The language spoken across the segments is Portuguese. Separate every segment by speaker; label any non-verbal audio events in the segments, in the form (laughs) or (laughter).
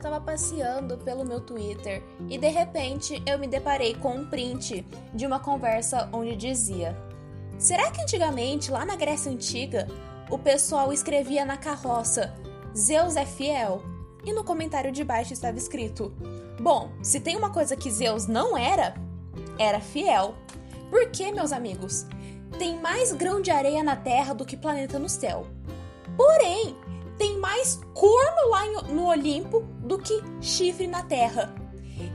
Speaker 1: eu tava passeando pelo meu Twitter e de repente eu me deparei com um print de uma conversa onde dizia: Será que antigamente, lá na Grécia Antiga, o pessoal escrevia na carroça Zeus é fiel? E no comentário de baixo estava escrito: Bom, se tem uma coisa que Zeus não era, era fiel. Por quê, meus amigos? Tem mais grão de areia na Terra do que planeta no céu. Porém, tem mais corno lá no Olimpo do que chifre na Terra.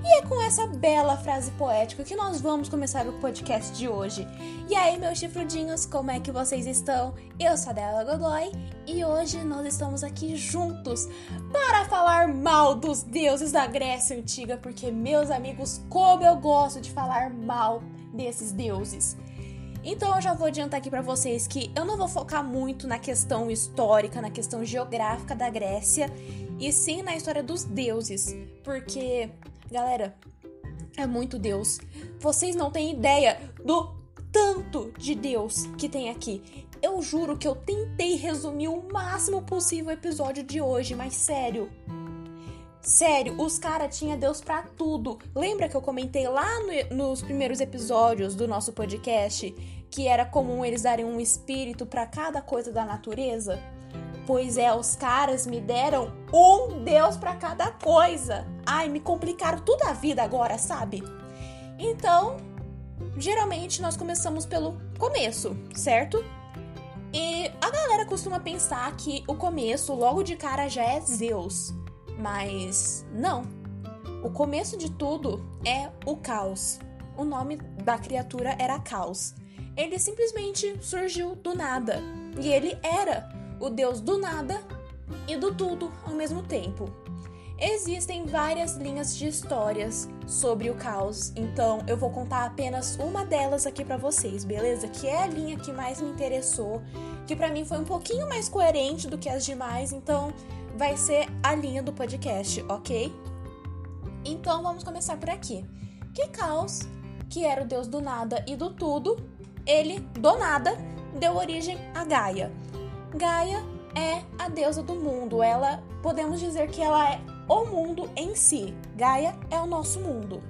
Speaker 1: E é com essa bela frase poética que nós vamos começar o podcast de hoje. E aí, meus chifrudinhos, como é que vocês estão? Eu sou a Dela Godoy e hoje nós estamos aqui juntos para falar mal dos deuses da Grécia Antiga, porque, meus amigos, como eu gosto de falar mal desses deuses. Então eu já vou adiantar aqui para vocês que eu não vou focar muito na questão histórica, na questão geográfica da Grécia, e sim na história dos deuses, porque, galera, é muito Deus. Vocês não têm ideia do tanto de Deus que tem aqui. Eu juro que eu tentei resumir o máximo possível o episódio de hoje, mas sério, Sério, os caras tinham Deus para tudo. Lembra que eu comentei lá no, nos primeiros episódios do nosso podcast que era comum eles darem um espírito para cada coisa da natureza? Pois é, os caras me deram um Deus para cada coisa. Ai, me complicaram toda a vida agora, sabe? Então, geralmente nós começamos pelo começo, certo? E a galera costuma pensar que o começo, logo de cara, já é Zeus. Mas não. O começo de tudo é o caos. O nome da criatura era Caos. Ele simplesmente surgiu do nada. E ele era o deus do nada e do tudo ao mesmo tempo. Existem várias linhas de histórias sobre o caos, então eu vou contar apenas uma delas aqui para vocês, beleza? Que é a linha que mais me interessou, que para mim foi um pouquinho mais coerente do que as demais, então vai ser a linha do podcast, ok? Então vamos começar por aqui. Que Caos, que era o deus do nada e do tudo, ele, do nada, deu origem a Gaia. Gaia é a deusa do mundo. Ela, podemos dizer que ela é o mundo em si. Gaia é o nosso mundo.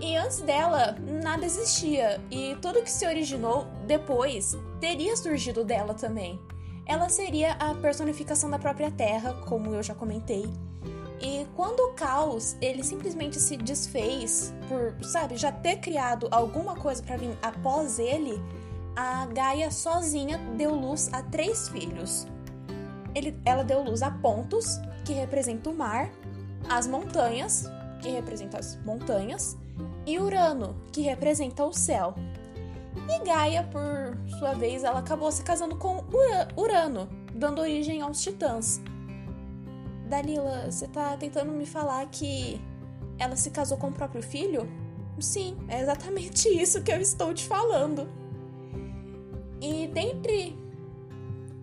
Speaker 1: E antes dela, nada existia, e tudo que se originou depois teria surgido dela também ela seria a personificação da própria Terra, como eu já comentei. E quando o caos, ele simplesmente se desfez por, sabe, já ter criado alguma coisa para vir após ele, a Gaia sozinha deu luz a três filhos. Ele, ela deu luz a Pontos, que representa o mar, as montanhas, que representa as montanhas, e Urano, que representa o céu. E Gaia, por sua vez, ela acabou se casando com Urano, dando origem aos Titãs. Dalila, você tá tentando me falar que ela se casou com o próprio filho? Sim, é exatamente (laughs) isso que eu estou te falando. E dentre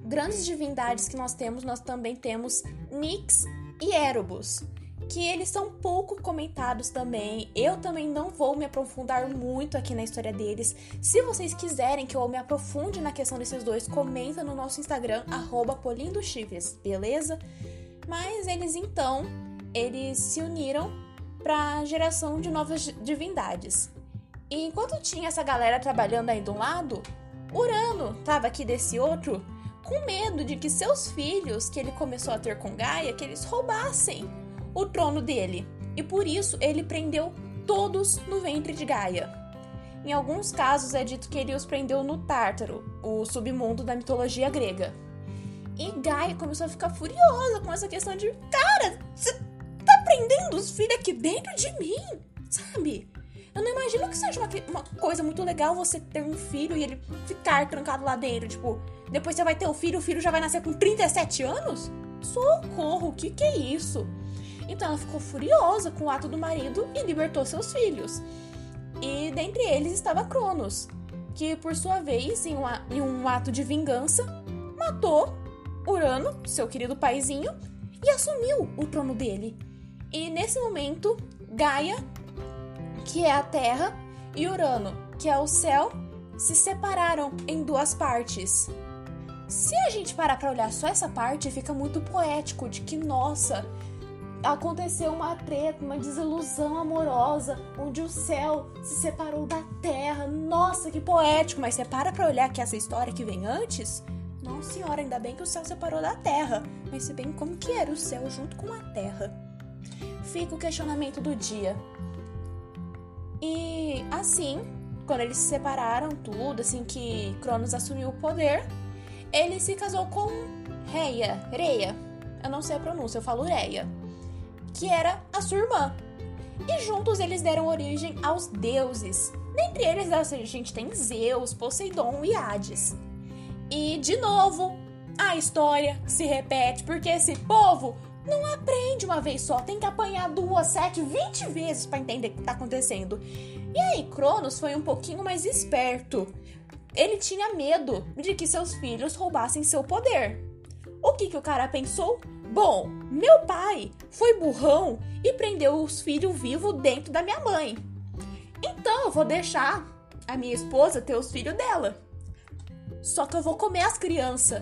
Speaker 1: grandes divindades que nós temos, nós também temos Nix e Erebus que eles são pouco comentados também. Eu também não vou me aprofundar muito aqui na história deles. Se vocês quiserem que eu me aprofunde na questão desses dois, comenta no nosso Instagram, polindochifres, beleza? Mas eles então, eles se uniram para a geração de novas divindades. E enquanto tinha essa galera trabalhando aí de um lado, Urano estava aqui desse outro, com medo de que seus filhos, que ele começou a ter com Gaia, que eles roubassem o trono dele, e por isso ele prendeu todos no ventre de Gaia. Em alguns casos é dito que ele os prendeu no Tártaro, o submundo da mitologia grega. E Gaia começou a ficar furiosa com essa questão de: Cara, você tá prendendo os filhos aqui dentro de mim? Sabe? Eu não imagino que seja uma, uma, coisa muito legal você ter um filho e ele ficar trancado lá dentro. Tipo, depois você vai ter o filho, o filho já vai nascer com 37 anos? Socorro, o que que é isso? Então ela ficou furiosa com o ato do marido e libertou seus filhos. E dentre eles estava Cronos, que por sua vez, em, uma, em um ato de vingança, matou Urano, seu querido paizinho, e assumiu o trono dele. E nesse momento, Gaia, que é a Terra, e Urano, que é o céu, se separaram em duas partes. Se a gente parar para olhar só essa parte, fica muito poético de que, nossa, aconteceu uma treta, uma desilusão amorosa, onde o céu se separou da terra. Nossa, que poético! Mas você para pra olhar que essa história que vem antes? Nossa senhora, ainda bem que o céu separou da terra. Mas se bem como que era o céu junto com a terra. Fica o questionamento do dia. E assim, quando eles se separaram, tudo, assim que Cronos assumiu o poder, ele se casou com Reia, Reia, eu não sei a pronúncia, eu falo Reia, que era a sua irmã. E juntos eles deram origem aos deuses. Dentre eles, a gente tem Zeus, Poseidon e Hades. E, de novo, a história se repete, porque esse povo não aprende uma vez só, tem que apanhar duas, sete, vinte vezes para entender o que tá acontecendo. E aí, Cronos foi um pouquinho mais esperto. Ele tinha medo de que seus filhos roubassem seu poder. O que, que o cara pensou? Bom, meu pai foi burrão e prendeu os filhos vivos dentro da minha mãe. Então eu vou deixar a minha esposa ter os filhos dela. Só que eu vou comer as crianças.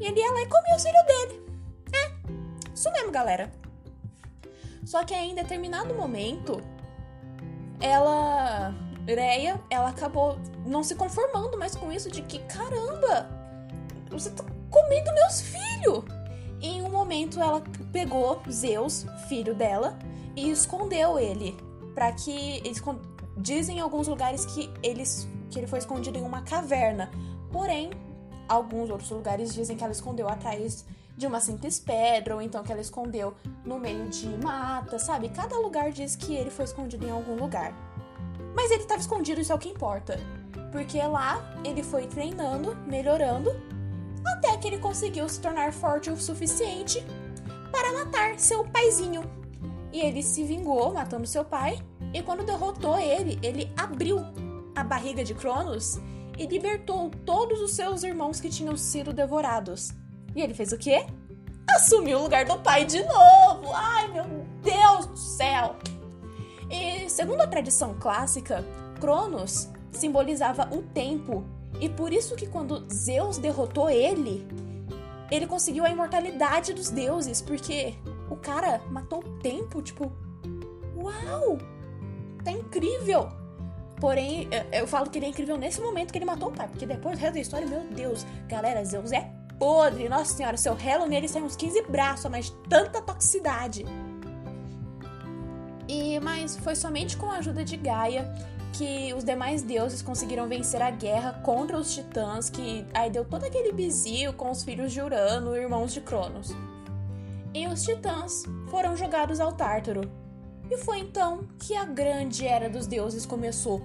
Speaker 1: E ele ia lá e comia os filhos dele. É, isso mesmo, galera. Só que aí, em determinado momento, ela. Reia, ela acabou não se conformando mais com isso, de que caramba, você tá comendo meus filhos. Em um momento ela pegou Zeus, filho dela, e escondeu ele. para que. Dizem em alguns lugares que, eles, que ele foi escondido em uma caverna. Porém, alguns outros lugares dizem que ela escondeu atrás de uma simples pedra, ou então que ela escondeu no meio de mata, sabe? Cada lugar diz que ele foi escondido em algum lugar. Mas ele estava escondido, isso é o que importa. Porque lá ele foi treinando, melhorando, até que ele conseguiu se tornar forte o suficiente para matar seu paizinho. E ele se vingou matando seu pai, e quando derrotou ele, ele abriu a barriga de Cronos e libertou todos os seus irmãos que tinham sido devorados. E ele fez o quê? Assumiu o lugar do pai de novo! Ai, meu Deus do céu! E segundo a tradição clássica, Cronos simbolizava o tempo e por isso que quando Zeus derrotou ele, ele conseguiu a imortalidade dos deuses, porque o cara matou o tempo, tipo, uau! Tá incrível! Porém, eu falo que ele é incrível nesse momento que ele matou o pai, porque depois do resto da história, meu Deus, galera, Zeus é podre. Nossa senhora, seu relo nele sai uns 15 braços, mas tanta toxicidade. E mas foi somente com a ajuda de Gaia que os demais deuses conseguiram vencer a guerra contra os titãs, que aí deu todo aquele bizio com os filhos de Urano, irmãos de Cronos. E os titãs foram jogados ao Tártaro. E foi então que a grande era dos deuses começou.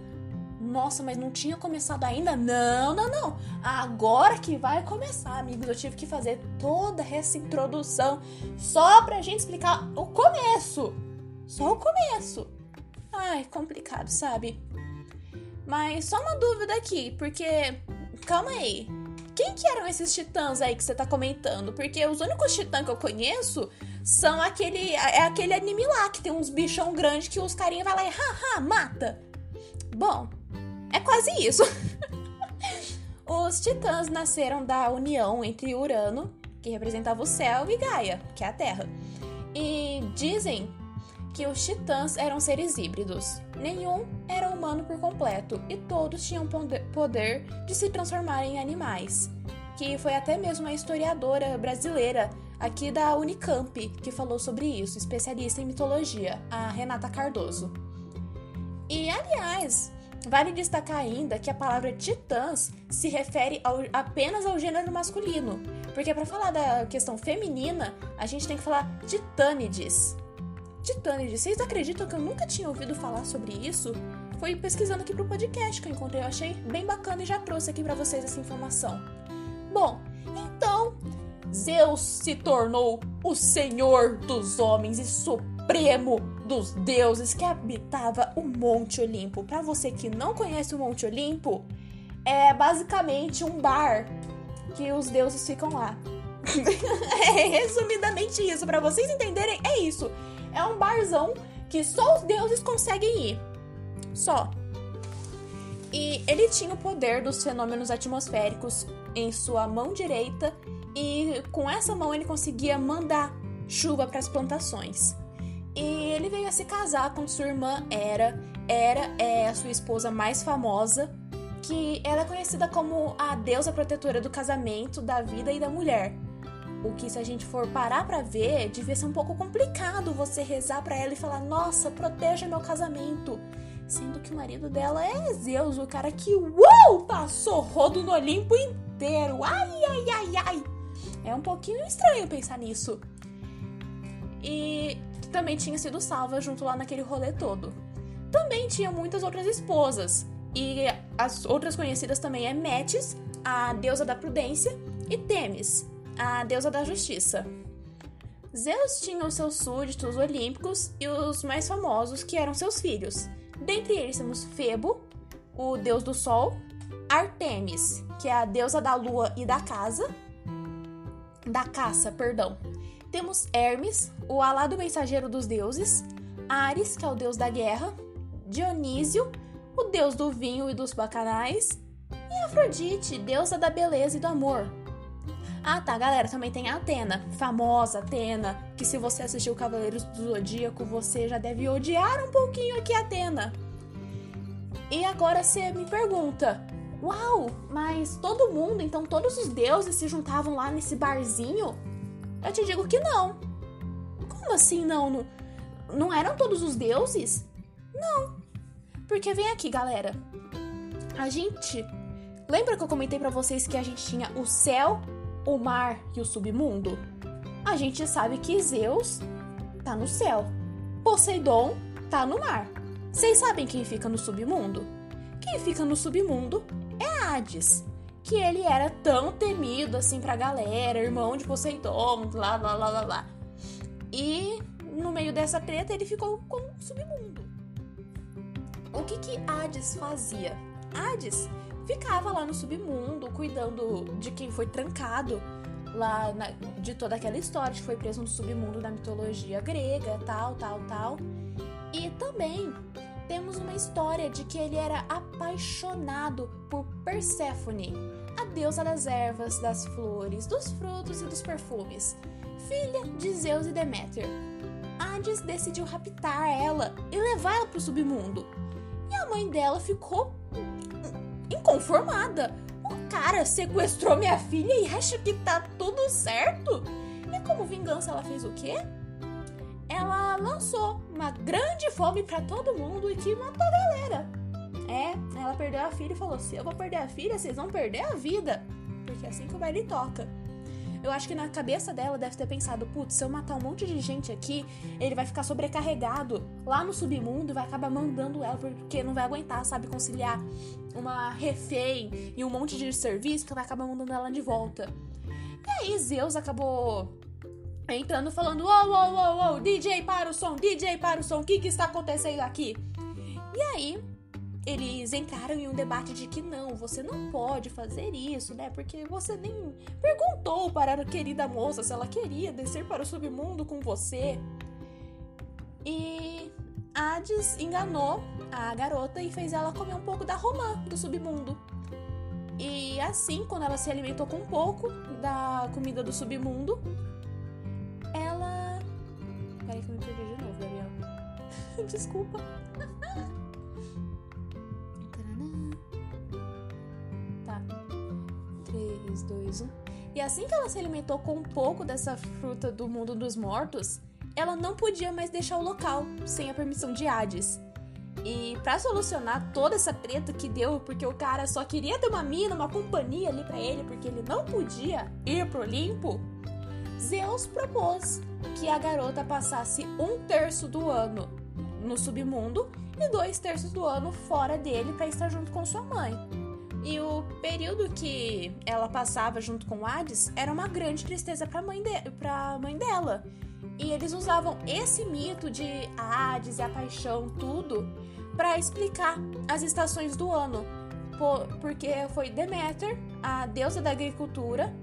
Speaker 1: Nossa, mas não tinha começado ainda? Não, não, não. Agora que vai começar, amigos. Eu tive que fazer toda essa introdução só pra gente explicar o começo. Só o começo. Ai, complicado, sabe? Mas só uma dúvida aqui, porque. Calma aí. Quem que eram esses titãs aí que você tá comentando? Porque os únicos titãs que eu conheço são aquele. É aquele anime lá que tem uns bichão grandes que os carinha vai lá e haha, mata. Bom, é quase isso. (laughs) os titãs nasceram da união entre Urano, que representava o céu, e Gaia, que é a Terra. E dizem que os titãs eram seres híbridos. Nenhum era humano por completo e todos tinham poder de se transformar em animais. Que foi até mesmo uma historiadora brasileira aqui da Unicamp que falou sobre isso, especialista em mitologia, a Renata Cardoso. E aliás, vale destacar ainda que a palavra titãs se refere ao, apenas ao gênero masculino, porque para falar da questão feminina, a gente tem que falar titânides, Titânide, vocês acreditam que eu nunca tinha ouvido falar sobre isso? Foi pesquisando aqui pro podcast que eu encontrei, eu achei bem bacana e já trouxe aqui para vocês essa informação. Bom, então Zeus se tornou o senhor dos homens e supremo dos deuses que habitava o Monte Olimpo. Para você que não conhece o Monte Olimpo, é basicamente um bar que os deuses ficam lá. (laughs) é resumidamente isso, para vocês entenderem, é isso é um barzão que só os deuses conseguem ir. Só. E ele tinha o poder dos fenômenos atmosféricos em sua mão direita e com essa mão ele conseguia mandar chuva para as plantações. E ele veio a se casar com sua irmã Hera. Hera é a sua esposa mais famosa, que ela é conhecida como a deusa protetora do casamento, da vida e da mulher. O que, se a gente for parar para ver, devia ser um pouco complicado você rezar para ela e falar: Nossa, proteja meu casamento. Sendo que o marido dela é Zeus, o cara que, uou, passou rodo no Olimpo inteiro. Ai, ai, ai, ai. É um pouquinho estranho pensar nisso. E também tinha sido salva junto lá naquele rolê todo. Também tinha muitas outras esposas. E as outras conhecidas também é Metis, a deusa da prudência, e Temis, a deusa da justiça. Zeus tinha os seus súditos olímpicos e os mais famosos, que eram seus filhos. Dentre eles temos Febo, o deus do sol, Artemis, que é a deusa da lua e da casa, da caça, perdão. Temos Hermes, o alado mensageiro dos deuses, Ares, que é o deus da guerra, Dionísio, o deus do vinho e dos bacanais, e Afrodite, deusa da beleza e do amor, ah, tá, galera, também tem Atena, famosa Atena, que se você assistiu Cavaleiros do Zodíaco, você já deve odiar um pouquinho aqui Atena. E agora você me pergunta: Uau, mas todo mundo, então todos os deuses se juntavam lá nesse barzinho? Eu te digo que não. Como assim não? Não, não eram todos os deuses? Não. Porque vem aqui, galera. A gente. Lembra que eu comentei para vocês que a gente tinha o céu o mar e o submundo? A gente sabe que Zeus tá no céu, Poseidon tá no mar. Vocês sabem quem fica no submundo? Quem fica no submundo Hades, que ele era tão temido assim pra galera, irmão de Poseidon, lá, lá, lá, lá, lá. E no meio dessa treta ele ficou com o submundo. O que que Hades fazia? Hades ficava lá no submundo, cuidando de quem foi trancado lá na, de toda aquela história, que foi preso no submundo da mitologia grega, tal, tal, tal. E também temos uma história de que ele era apaixonado por Perséfone, a deusa das ervas, das flores, dos frutos e dos perfumes, filha de Zeus e Deméter. Hades decidiu raptar ela e levar ela para o submundo. E a mãe dela ficou inconformada. O cara sequestrou minha filha e acha que tá tudo certo. E como vingança, ela fez o quê? Ela lançou uma grande fome para todo mundo e que matou a galera. É, ela perdeu a filha e falou: se eu vou perder a filha, vocês vão perder a vida. Porque é assim que o baile toca. Eu acho que na cabeça dela deve ter pensado: putz, se eu matar um monte de gente aqui, ele vai ficar sobrecarregado lá no submundo e vai acabar mandando ela porque não vai aguentar, sabe, conciliar uma refém e um monte de serviço que vai acabar mandando ela de volta. E aí Zeus acabou entrando falando: Uou, uou, uou, uou, DJ para o som, DJ para o som, o que, que está acontecendo aqui? E aí eles entraram em um debate de que não, você não pode fazer isso, né? Porque você nem perguntou para a querida moça se ela queria descer para o submundo com você. E Hades enganou a garota e fez ela comer um pouco da romã do submundo. E assim, quando ela se alimentou com um pouco da comida do submundo, Desculpa. 3, 2, 1. E assim que ela se alimentou com um pouco dessa fruta do mundo dos mortos, ela não podia mais deixar o local sem a permissão de Hades. E para solucionar toda essa treta que deu, porque o cara só queria ter uma mina, uma companhia ali para ele, porque ele não podia ir pro Olimpo, Zeus propôs que a garota passasse um terço do ano no submundo e dois terços do ano fora dele para estar junto com sua mãe. E o período que ela passava junto com Hades era uma grande tristeza para mãe, de, a mãe dela. E eles usavam esse mito de Hades e a paixão, tudo, para explicar as estações do ano. porque foi Deméter, a deusa da agricultura,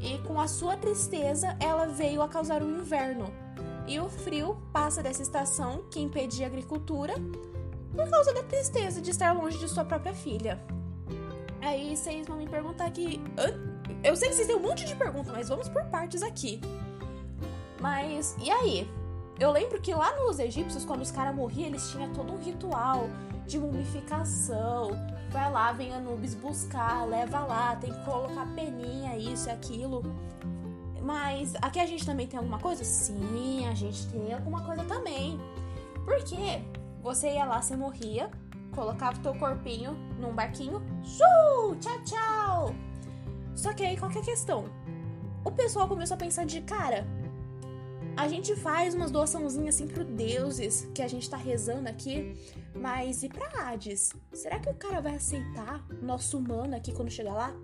Speaker 1: e com a sua tristeza ela veio a causar o inverno. E o frio passa dessa estação que impedia a agricultura por causa da tristeza de estar longe de sua própria filha. Aí vocês vão me perguntar aqui. Eu sei que vocês têm um monte de perguntas, mas vamos por partes aqui. Mas e aí? Eu lembro que lá nos egípcios, quando os caras morriam, eles tinham todo um ritual de mumificação. Vai lá, vem Anubis buscar, leva lá, tem que colocar peninha, isso e aquilo. Mas aqui a gente também tem alguma coisa? Sim, a gente tem alguma coisa também. Porque você ia lá, você morria, colocava o teu corpinho num barquinho, shoo, tchau, tchau. Só que aí qual que é a questão? O pessoal começou a pensar de cara, a gente faz umas doaçãozinhas assim pro deuses que a gente tá rezando aqui, mas e pra Hades? Será que o cara vai aceitar nosso humano aqui quando chegar lá?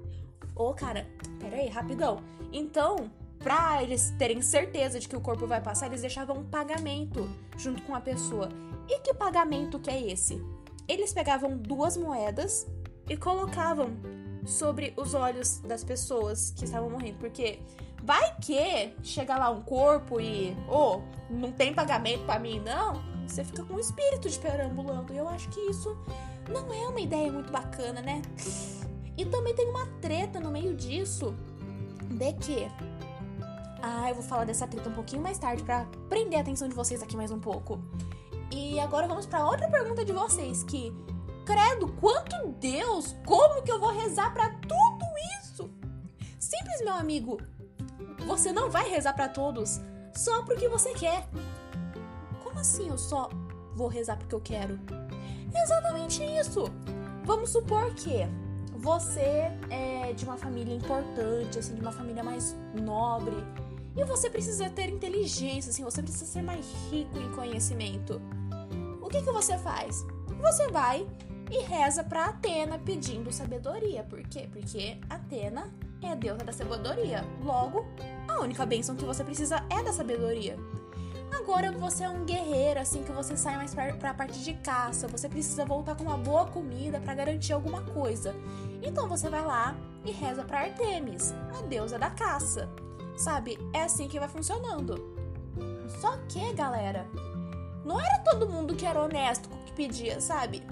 Speaker 1: Ô, cara, pera aí, rapidão. Então, pra eles terem certeza de que o corpo vai passar, eles deixavam um pagamento junto com a pessoa. E que pagamento que é esse? Eles pegavam duas moedas e colocavam sobre os olhos das pessoas que estavam morrendo, porque Vai que chega lá um corpo e, oh, não tem pagamento para mim, não. Você fica com o espírito de perambulando. E eu acho que isso não é uma ideia muito bacana, né? E também tem uma treta no meio disso de que. Ah, eu vou falar dessa treta um pouquinho mais tarde para prender a atenção de vocês aqui mais um pouco. E agora vamos para outra pergunta de vocês que credo, quanto Deus, como que eu vou rezar para tudo isso? Simples, meu amigo. Você não vai rezar para todos só porque você quer. Como assim eu só vou rezar porque eu quero? Exatamente isso. Vamos supor que você é de uma família importante, assim, de uma família mais nobre, e você precisa ter inteligência, assim, você precisa ser mais rico em conhecimento. O que que você faz? Você vai e reza para Atena pedindo sabedoria. Por quê? Porque Atena é a deusa da sabedoria. Logo, a única bênção que você precisa é da sabedoria. Agora você é um guerreiro, assim que você sai mais para a parte de caça, você precisa voltar com uma boa comida para garantir alguma coisa. Então você vai lá e reza para Artemis, a deusa da caça. Sabe? É assim que vai funcionando. Só que, galera, não era todo mundo que era honesto que pedia, sabe?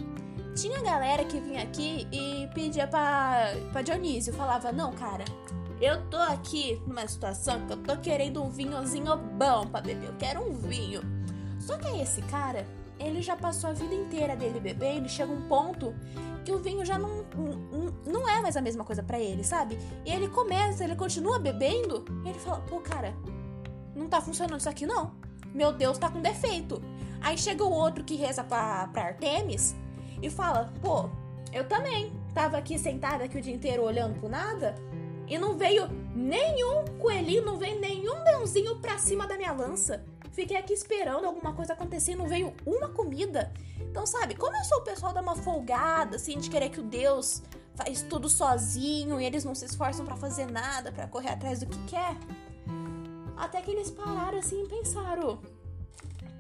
Speaker 1: Tinha galera que vinha aqui e pedia pra, pra Dionísio, falava, não, cara, eu tô aqui numa situação que eu tô querendo um vinhozinho bom pra beber, eu quero um vinho. Só que esse cara, ele já passou a vida inteira dele bebendo chega um ponto que o vinho já não, não, é mais a mesma coisa para ele, sabe? E ele começa, ele continua bebendo e ele fala, pô, cara, não tá funcionando isso aqui não. Meu Deus, tá com defeito. Aí chega o outro que reza pra, pra Artemis e fala: pô, eu também tava aqui sentada aqui o dia inteiro olhando pro nada e não veio nenhum coelhinho, não veio nenhum leãozinho pra cima da minha lança. Fiquei aqui esperando alguma coisa acontecer e não veio uma comida. Então, sabe, começou o pessoal dar uma folgada, assim, de querer que o Deus faz tudo sozinho e eles não se esforçam para fazer nada, para correr atrás do que quer. Até que eles pararam assim e pensaram: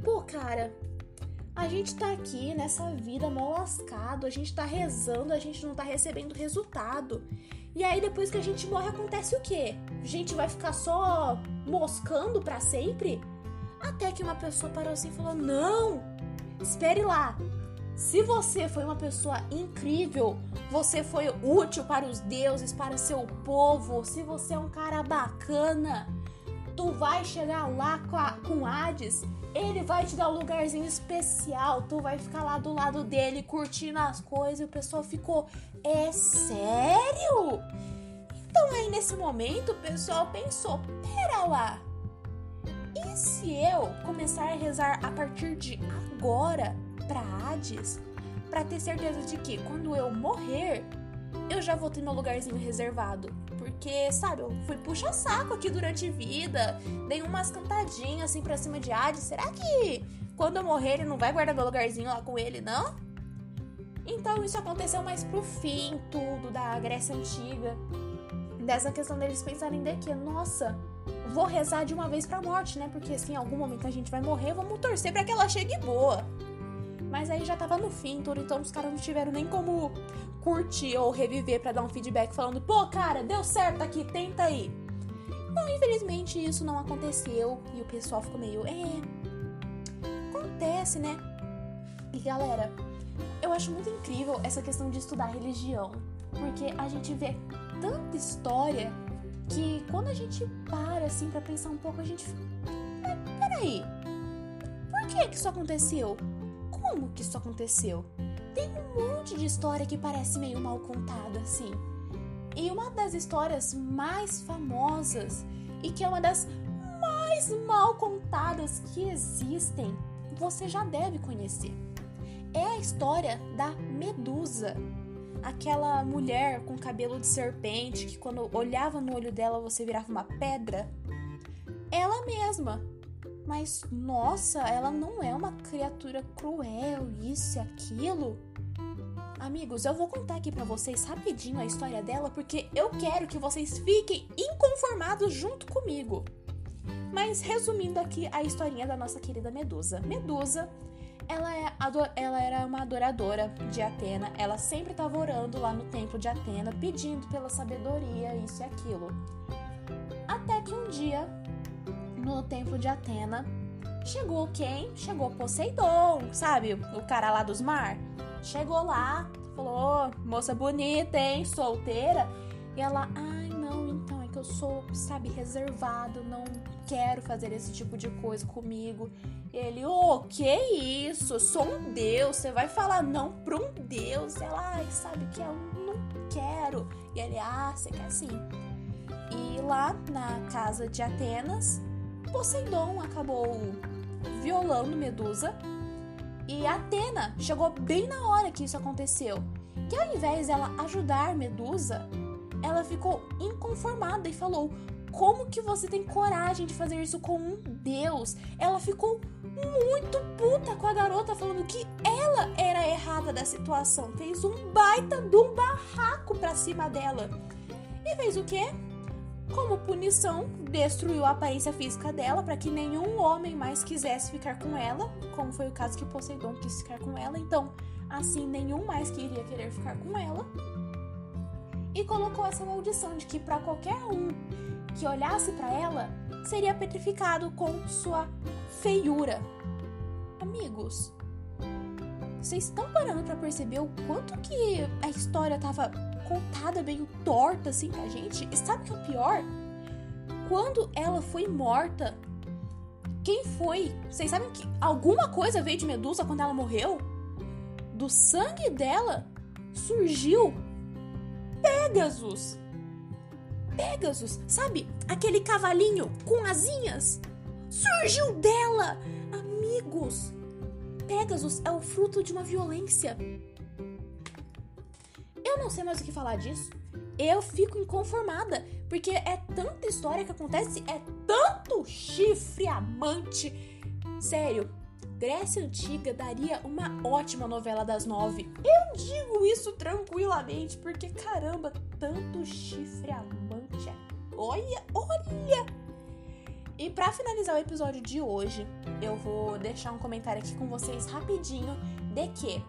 Speaker 1: pô, cara, a gente tá aqui nessa vida mal lascado, a gente tá rezando, a gente não tá recebendo resultado. E aí depois que a gente morre acontece o quê? A gente vai ficar só moscando para sempre? Até que uma pessoa parou assim e falou: "Não! Espere lá. Se você foi uma pessoa incrível, você foi útil para os deuses, para seu povo, se você é um cara bacana, tu vai chegar lá com, a, com Hades ele vai te dar um lugarzinho especial, tu vai ficar lá do lado dele curtindo as coisas e o pessoal ficou, é sério? Então aí nesse momento o pessoal pensou, pera lá, e se eu começar a rezar a partir de agora para Hades, para ter certeza de que quando eu morrer, eu já vou ter meu lugarzinho reservado? Porque, sabe, eu fui puxa-saco aqui durante vida, dei umas cantadinhas assim pra cima de Hades. Será que quando eu morrer ele não vai guardar meu lugarzinho lá com ele, não? Então isso aconteceu mais pro fim, tudo, da Grécia Antiga. Dessa questão deles pensarem de que, nossa, vou rezar de uma vez pra morte, né? Porque se em algum momento a gente vai morrer, vamos torcer para que ela chegue boa. Mas aí já tava no fim, tudo, então os caras não tiveram nem como curtir ou reviver para dar um feedback falando, pô, cara, deu certo aqui, tenta aí. Bom, infelizmente isso não aconteceu e o pessoal ficou meio, é. Acontece, né? E galera, eu acho muito incrível essa questão de estudar religião, porque a gente vê tanta história que quando a gente para assim para pensar um pouco, a gente aí, por que que isso aconteceu? Como que isso aconteceu? Tem um monte de história que parece meio mal contada, assim. E uma das histórias mais famosas e que é uma das mais mal contadas que existem, você já deve conhecer. É a história da Medusa, aquela mulher com cabelo de serpente que quando olhava no olho dela você virava uma pedra. Ela mesma. Mas nossa, ela não é uma criatura cruel, isso e aquilo. Amigos, eu vou contar aqui para vocês rapidinho a história dela porque eu quero que vocês fiquem inconformados junto comigo. Mas resumindo aqui a historinha da nossa querida Medusa. Medusa, ela, é, ela era uma adoradora de Atena, ela sempre estava orando lá no templo de Atena, pedindo pela sabedoria, isso e aquilo. Até que um dia, no templo de Atena, chegou quem? Chegou Poseidon, sabe? O cara lá dos mar. Chegou lá, falou: moça bonita, hein? Solteira. E ela, ai que eu sou, sabe, reservado, não quero fazer esse tipo de coisa comigo. Ele, ô, oh, que isso? Eu sou um deus, você vai falar não pra um deus? Ela, sabe que eu não quero. E ele, ah, você quer sim. E lá na casa de Atenas, Poseidon acabou violando Medusa e Atena chegou bem na hora que isso aconteceu. Que ao invés dela ajudar Medusa, ela ficou inconformada e falou: Como que você tem coragem de fazer isso com um deus? Ela ficou muito puta com a garota, falando que ela era errada da situação. Fez um baita de um barraco pra cima dela. E fez o quê? Como punição, destruiu a aparência física dela para que nenhum homem mais quisesse ficar com ela, como foi o caso que Poseidon quis ficar com ela. Então, assim, nenhum mais queria querer ficar com ela. E colocou essa maldição de que para qualquer um que olhasse para ela seria petrificado com sua feiura. Amigos, vocês estão parando para perceber o quanto que a história tava contada meio torta assim pra gente. E sabe o que é o pior? Quando ela foi morta, quem foi? Vocês sabem que alguma coisa veio de Medusa quando ela morreu? Do sangue dela surgiu Pegasus. Pegasus, sabe? Aquele cavalinho com asinhas. Surgiu dela! Amigos, Pegasus é o fruto de uma violência eu não sei mais o que falar disso. Eu fico inconformada, porque é tanta história que acontece, é tanto chifre amante. Sério, Grécia Antiga daria uma ótima novela das nove. Eu digo isso tranquilamente, porque caramba, tanto chifre amante. Olha, olha! E para finalizar o episódio de hoje, eu vou deixar um comentário aqui com vocês rapidinho de que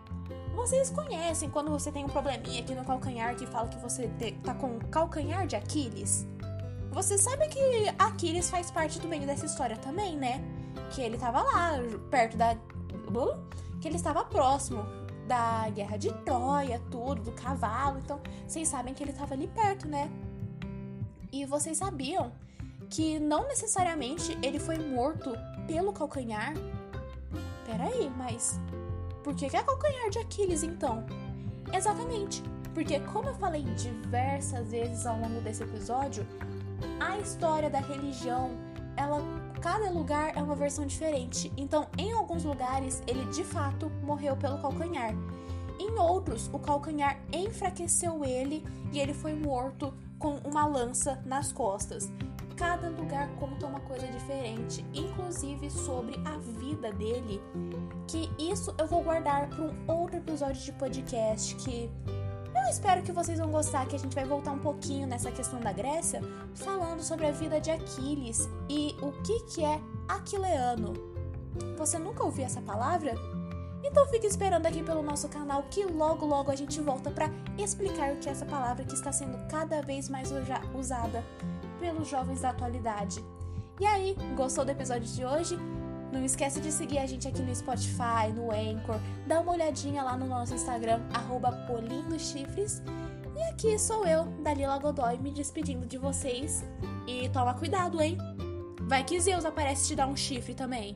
Speaker 1: vocês conhecem quando você tem um probleminha aqui no calcanhar que fala que você tá com calcanhar de Aquiles? Você sabe que Aquiles faz parte do meio dessa história também, né? Que ele tava lá, perto da. Que ele estava próximo da guerra de Troia, tudo, do cavalo. Então, vocês sabem que ele estava ali perto, né? E vocês sabiam que não necessariamente ele foi morto pelo calcanhar? Peraí, mas por que é calcanhar de Aquiles então? Exatamente, porque como eu falei diversas vezes ao longo desse episódio, a história da religião, ela cada lugar é uma versão diferente. Então, em alguns lugares, ele de fato morreu pelo calcanhar. Em outros, o calcanhar enfraqueceu ele e ele foi morto com uma lança nas costas cada lugar conta uma coisa diferente, inclusive sobre a vida dele. Que isso eu vou guardar para um outro episódio de podcast que espero que vocês vão gostar, que a gente vai voltar um pouquinho nessa questão da Grécia, falando sobre a vida de Aquiles e o que que é aquileano. Você nunca ouviu essa palavra? Então fique esperando aqui pelo nosso canal que logo logo a gente volta para explicar o que é essa palavra que está sendo cada vez mais usada pelos jovens da atualidade. E aí, gostou do episódio de hoje? Não esquece de seguir a gente aqui no Spotify, no Anchor, dá uma olhadinha lá no nosso Instagram, arroba Chifres. E aqui sou eu, Dalila Godoy, me despedindo de vocês. E toma cuidado, hein? Vai que Zeus aparece te dar um chifre também.